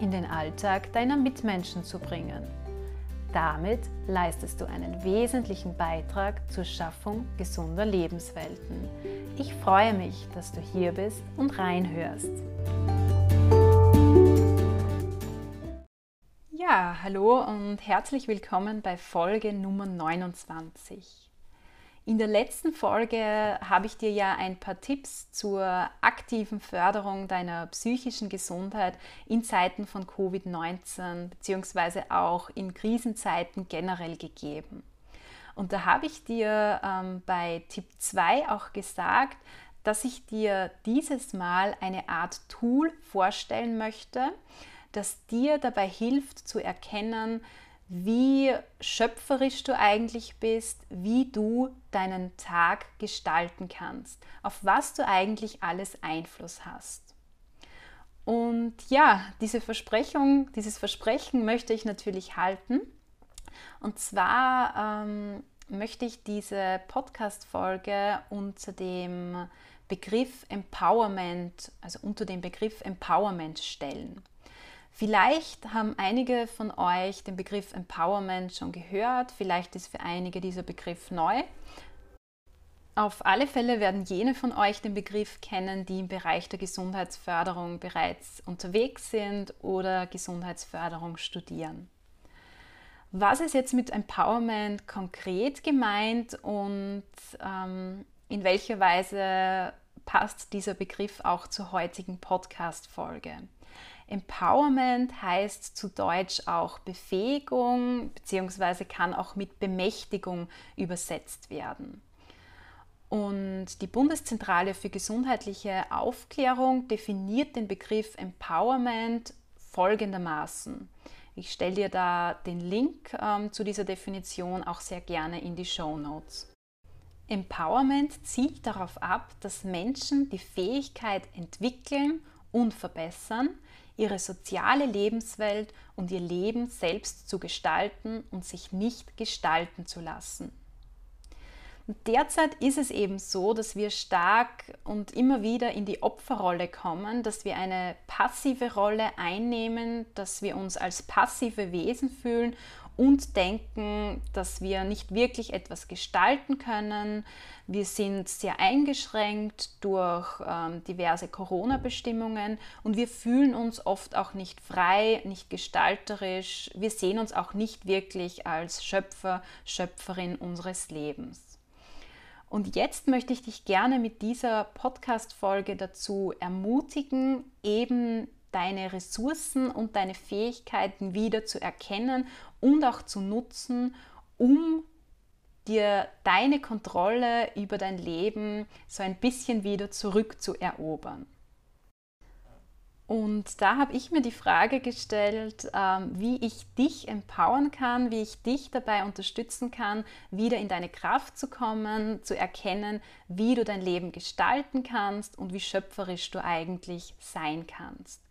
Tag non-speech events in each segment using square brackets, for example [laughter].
in den Alltag deiner Mitmenschen zu bringen. Damit leistest du einen wesentlichen Beitrag zur Schaffung gesunder Lebenswelten. Ich freue mich, dass du hier bist und reinhörst. Ja, hallo und herzlich willkommen bei Folge Nummer 29. In der letzten Folge habe ich dir ja ein paar Tipps zur aktiven Förderung deiner psychischen Gesundheit in Zeiten von Covid-19 bzw. auch in Krisenzeiten generell gegeben. Und da habe ich dir ähm, bei Tipp 2 auch gesagt, dass ich dir dieses Mal eine Art Tool vorstellen möchte, das dir dabei hilft zu erkennen, wie schöpferisch du eigentlich bist, wie du deinen Tag gestalten kannst, auf was du eigentlich alles Einfluss hast. Und ja, diese Versprechung, dieses Versprechen möchte ich natürlich halten. Und zwar ähm, möchte ich diese Podcast-Folge unter dem Begriff Empowerment, also unter dem Begriff Empowerment stellen. Vielleicht haben einige von euch den Begriff Empowerment schon gehört, vielleicht ist für einige dieser Begriff neu. Auf alle Fälle werden jene von euch den Begriff kennen, die im Bereich der Gesundheitsförderung bereits unterwegs sind oder Gesundheitsförderung studieren. Was ist jetzt mit Empowerment konkret gemeint und ähm, in welcher Weise passt dieser Begriff auch zur heutigen Podcast-Folge? Empowerment heißt zu Deutsch auch Befähigung bzw. kann auch mit Bemächtigung übersetzt werden. Und die Bundeszentrale für gesundheitliche Aufklärung definiert den Begriff Empowerment folgendermaßen. Ich stelle dir da den Link ähm, zu dieser Definition auch sehr gerne in die Show Notes. Empowerment zielt darauf ab, dass Menschen die Fähigkeit entwickeln und verbessern, ihre soziale Lebenswelt und ihr Leben selbst zu gestalten und sich nicht gestalten zu lassen. derzeit ist es eben so, dass wir stark und immer wieder in die Opferrolle kommen, dass wir eine passive Rolle einnehmen, dass wir uns als passive Wesen fühlen und denken, dass wir nicht wirklich etwas gestalten können. Wir sind sehr eingeschränkt durch ähm, diverse Corona-Bestimmungen und wir fühlen uns oft auch nicht frei, nicht gestalterisch. Wir sehen uns auch nicht wirklich als Schöpfer, Schöpferin unseres Lebens. Und jetzt möchte ich dich gerne mit dieser Podcast-Folge dazu ermutigen, eben deine Ressourcen und deine Fähigkeiten wieder zu erkennen und auch zu nutzen, um dir deine Kontrolle über dein Leben so ein bisschen wieder zurückzuerobern. Und da habe ich mir die Frage gestellt, ähm, wie ich dich empowern kann, wie ich dich dabei unterstützen kann, wieder in deine Kraft zu kommen, zu erkennen, wie du dein Leben gestalten kannst und wie schöpferisch du eigentlich sein kannst.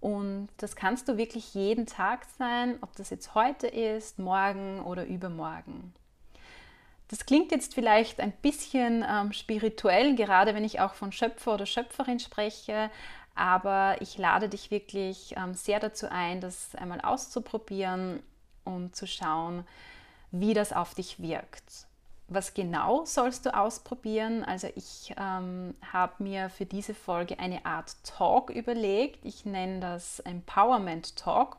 Und das kannst du wirklich jeden Tag sein, ob das jetzt heute ist, morgen oder übermorgen. Das klingt jetzt vielleicht ein bisschen ähm, spirituell, gerade wenn ich auch von Schöpfer oder Schöpferin spreche, aber ich lade dich wirklich ähm, sehr dazu ein, das einmal auszuprobieren und zu schauen, wie das auf dich wirkt was genau sollst du ausprobieren? Also ich ähm, habe mir für diese Folge eine Art Talk überlegt. Ich nenne das Empowerment Talk.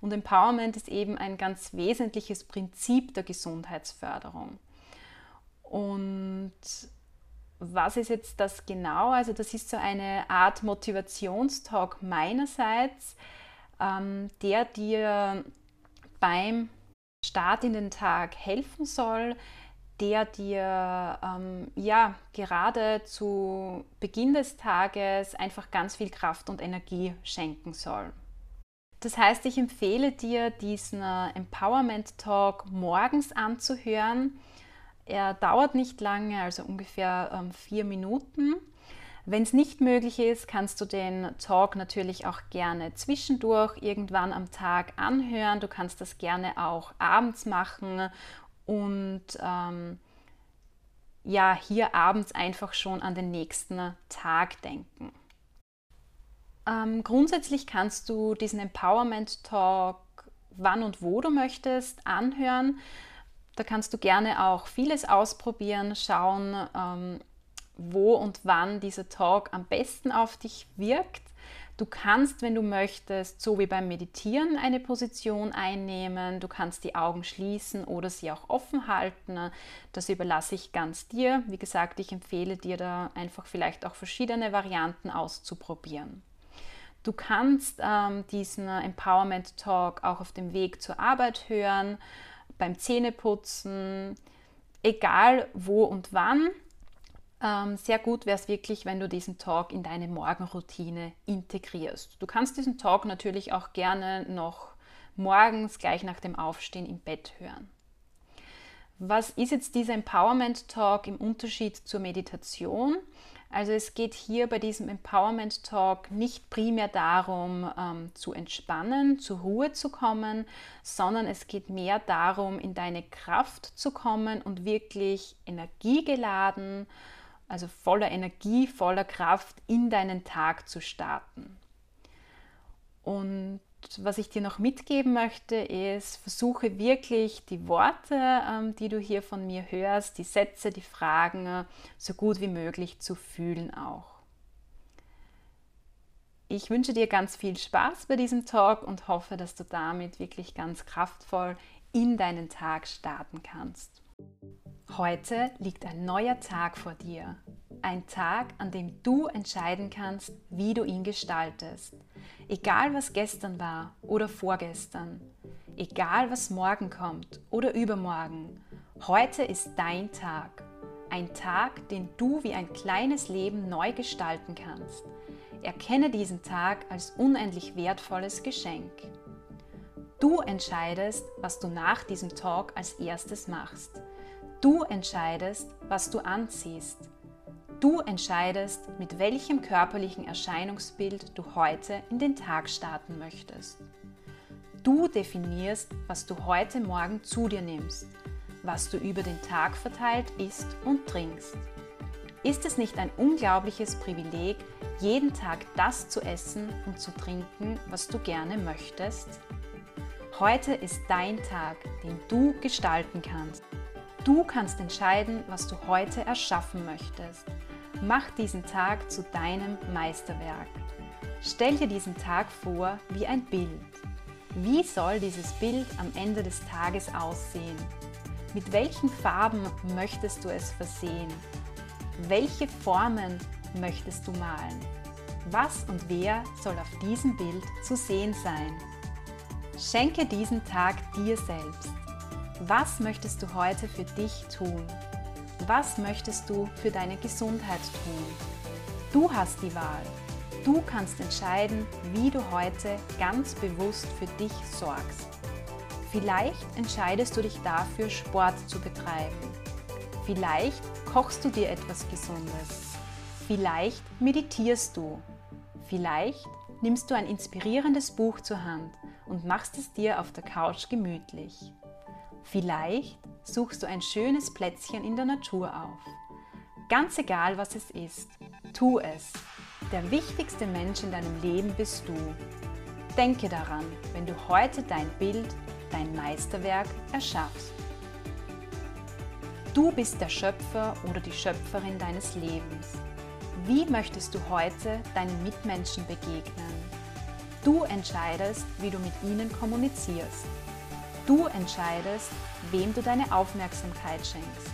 Und Empowerment ist eben ein ganz wesentliches Prinzip der Gesundheitsförderung. Und was ist jetzt das genau? Also das ist so eine Art Motivationstalk meinerseits, ähm, der dir beim Start in den Tag helfen soll, der dir ähm, ja gerade zu Beginn des Tages einfach ganz viel Kraft und Energie schenken soll. Das heißt, ich empfehle dir, diesen äh, Empowerment Talk morgens anzuhören. Er dauert nicht lange, also ungefähr ähm, vier Minuten. Wenn es nicht möglich ist, kannst du den Talk natürlich auch gerne zwischendurch irgendwann am Tag anhören. Du kannst das gerne auch abends machen und ähm, ja, hier abends einfach schon an den nächsten Tag denken. Ähm, grundsätzlich kannst du diesen Empowerment Talk wann und wo du möchtest anhören. Da kannst du gerne auch vieles ausprobieren, schauen, ähm, wo und wann dieser Talk am besten auf dich wirkt. Du kannst, wenn du möchtest, so wie beim Meditieren eine Position einnehmen. Du kannst die Augen schließen oder sie auch offen halten. Das überlasse ich ganz dir. Wie gesagt, ich empfehle dir da einfach vielleicht auch verschiedene Varianten auszuprobieren. Du kannst ähm, diesen Empowerment Talk auch auf dem Weg zur Arbeit hören, beim Zähneputzen, egal wo und wann. Ähm, sehr gut wäre es wirklich, wenn du diesen Talk in deine Morgenroutine integrierst. Du kannst diesen Talk natürlich auch gerne noch morgens gleich nach dem Aufstehen im Bett hören. Was ist jetzt dieser Empowerment Talk im Unterschied zur Meditation? Also es geht hier bei diesem Empowerment Talk nicht primär darum, ähm, zu entspannen, zur Ruhe zu kommen, sondern es geht mehr darum, in deine Kraft zu kommen und wirklich energiegeladen, also voller Energie, voller Kraft in deinen Tag zu starten. Und was ich dir noch mitgeben möchte, ist, versuche wirklich die Worte, ähm, die du hier von mir hörst, die Sätze, die Fragen äh, so gut wie möglich zu fühlen auch. Ich wünsche dir ganz viel Spaß bei diesem Talk und hoffe, dass du damit wirklich ganz kraftvoll in deinen Tag starten kannst. Heute liegt ein neuer Tag vor dir. Ein Tag, an dem du entscheiden kannst, wie du ihn gestaltest. Egal was gestern war oder vorgestern. Egal was morgen kommt oder übermorgen. Heute ist dein Tag. Ein Tag, den du wie ein kleines Leben neu gestalten kannst. Erkenne diesen Tag als unendlich wertvolles Geschenk. Du entscheidest, was du nach diesem Talk als erstes machst. Du entscheidest, was du anziehst. Du entscheidest, mit welchem körperlichen Erscheinungsbild du heute in den Tag starten möchtest. Du definierst, was du heute Morgen zu dir nimmst, was du über den Tag verteilt isst und trinkst. Ist es nicht ein unglaubliches Privileg, jeden Tag das zu essen und zu trinken, was du gerne möchtest? Heute ist dein Tag, den du gestalten kannst. Du kannst entscheiden, was du heute erschaffen möchtest. Mach diesen Tag zu deinem Meisterwerk. Stell dir diesen Tag vor wie ein Bild. Wie soll dieses Bild am Ende des Tages aussehen? Mit welchen Farben möchtest du es versehen? Welche Formen möchtest du malen? Was und wer soll auf diesem Bild zu sehen sein? Schenke diesen Tag dir selbst. Was möchtest du heute für dich tun? Was möchtest du für deine Gesundheit tun? Du hast die Wahl. Du kannst entscheiden, wie du heute ganz bewusst für dich sorgst. Vielleicht entscheidest du dich dafür, Sport zu betreiben. Vielleicht kochst du dir etwas Gesundes. Vielleicht meditierst du. Vielleicht nimmst du ein inspirierendes Buch zur Hand und machst es dir auf der Couch gemütlich. Vielleicht suchst du ein schönes Plätzchen in der Natur auf. Ganz egal, was es ist, tu es. Der wichtigste Mensch in deinem Leben bist du. Denke daran, wenn du heute dein Bild, dein Meisterwerk erschaffst. Du bist der Schöpfer oder die Schöpferin deines Lebens. Wie möchtest du heute deinen Mitmenschen begegnen? Du entscheidest, wie du mit ihnen kommunizierst. Du entscheidest, wem du deine Aufmerksamkeit schenkst.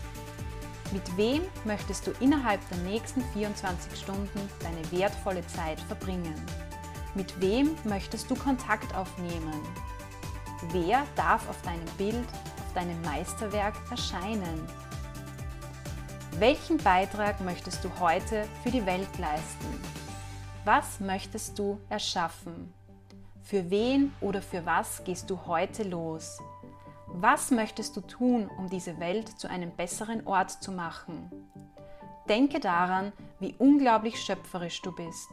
Mit wem möchtest du innerhalb der nächsten 24 Stunden deine wertvolle Zeit verbringen? Mit wem möchtest du Kontakt aufnehmen? Wer darf auf deinem Bild, auf deinem Meisterwerk erscheinen? Welchen Beitrag möchtest du heute für die Welt leisten? Was möchtest du erschaffen? Für wen oder für was gehst du heute los? Was möchtest du tun, um diese Welt zu einem besseren Ort zu machen? Denke daran, wie unglaublich schöpferisch du bist,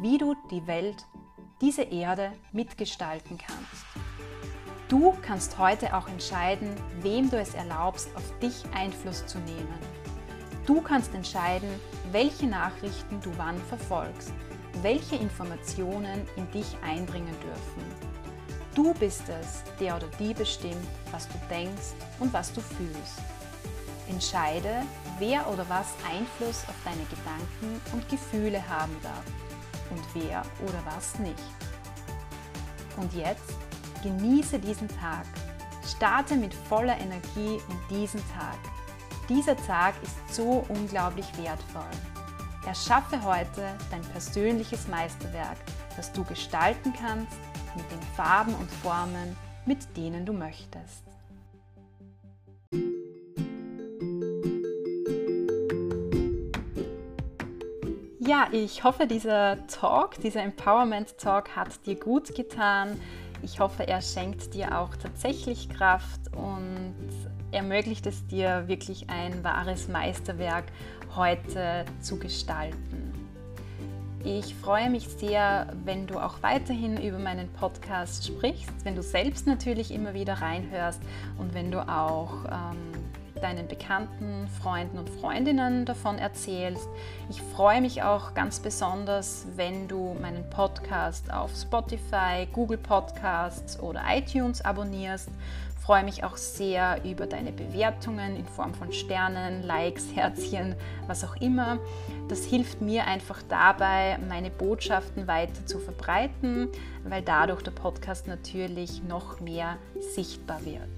wie du die Welt, diese Erde mitgestalten kannst. Du kannst heute auch entscheiden, wem du es erlaubst, auf dich Einfluss zu nehmen. Du kannst entscheiden, welche Nachrichten du wann verfolgst, welche Informationen in dich eindringen dürfen. Du bist es, der oder die bestimmt, was du denkst und was du fühlst. Entscheide, wer oder was Einfluss auf deine Gedanken und Gefühle haben darf und wer oder was nicht. Und jetzt genieße diesen Tag. Starte mit voller Energie in diesen Tag. Dieser Tag ist so unglaublich wertvoll. Erschaffe heute dein persönliches Meisterwerk, das du gestalten kannst mit den Farben und Formen, mit denen du möchtest. Ja, ich hoffe, dieser Talk, dieser Empowerment Talk hat dir gut getan. Ich hoffe, er schenkt dir auch tatsächlich Kraft und ermöglicht es dir wirklich ein wahres Meisterwerk heute zu gestalten. Ich freue mich sehr, wenn du auch weiterhin über meinen Podcast sprichst, wenn du selbst natürlich immer wieder reinhörst und wenn du auch ähm, deinen Bekannten, Freunden und Freundinnen davon erzählst. Ich freue mich auch ganz besonders, wenn du meinen Podcast auf Spotify, Google Podcasts oder iTunes abonnierst freue mich auch sehr über deine Bewertungen in Form von Sternen, Likes, [laughs] Herzchen, was auch immer. Das hilft mir einfach dabei, meine Botschaften weiter zu verbreiten, weil dadurch der Podcast natürlich noch mehr sichtbar wird.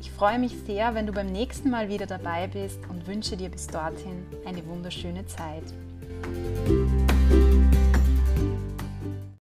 Ich freue mich sehr, wenn du beim nächsten Mal wieder dabei bist und wünsche dir bis dorthin eine wunderschöne Zeit.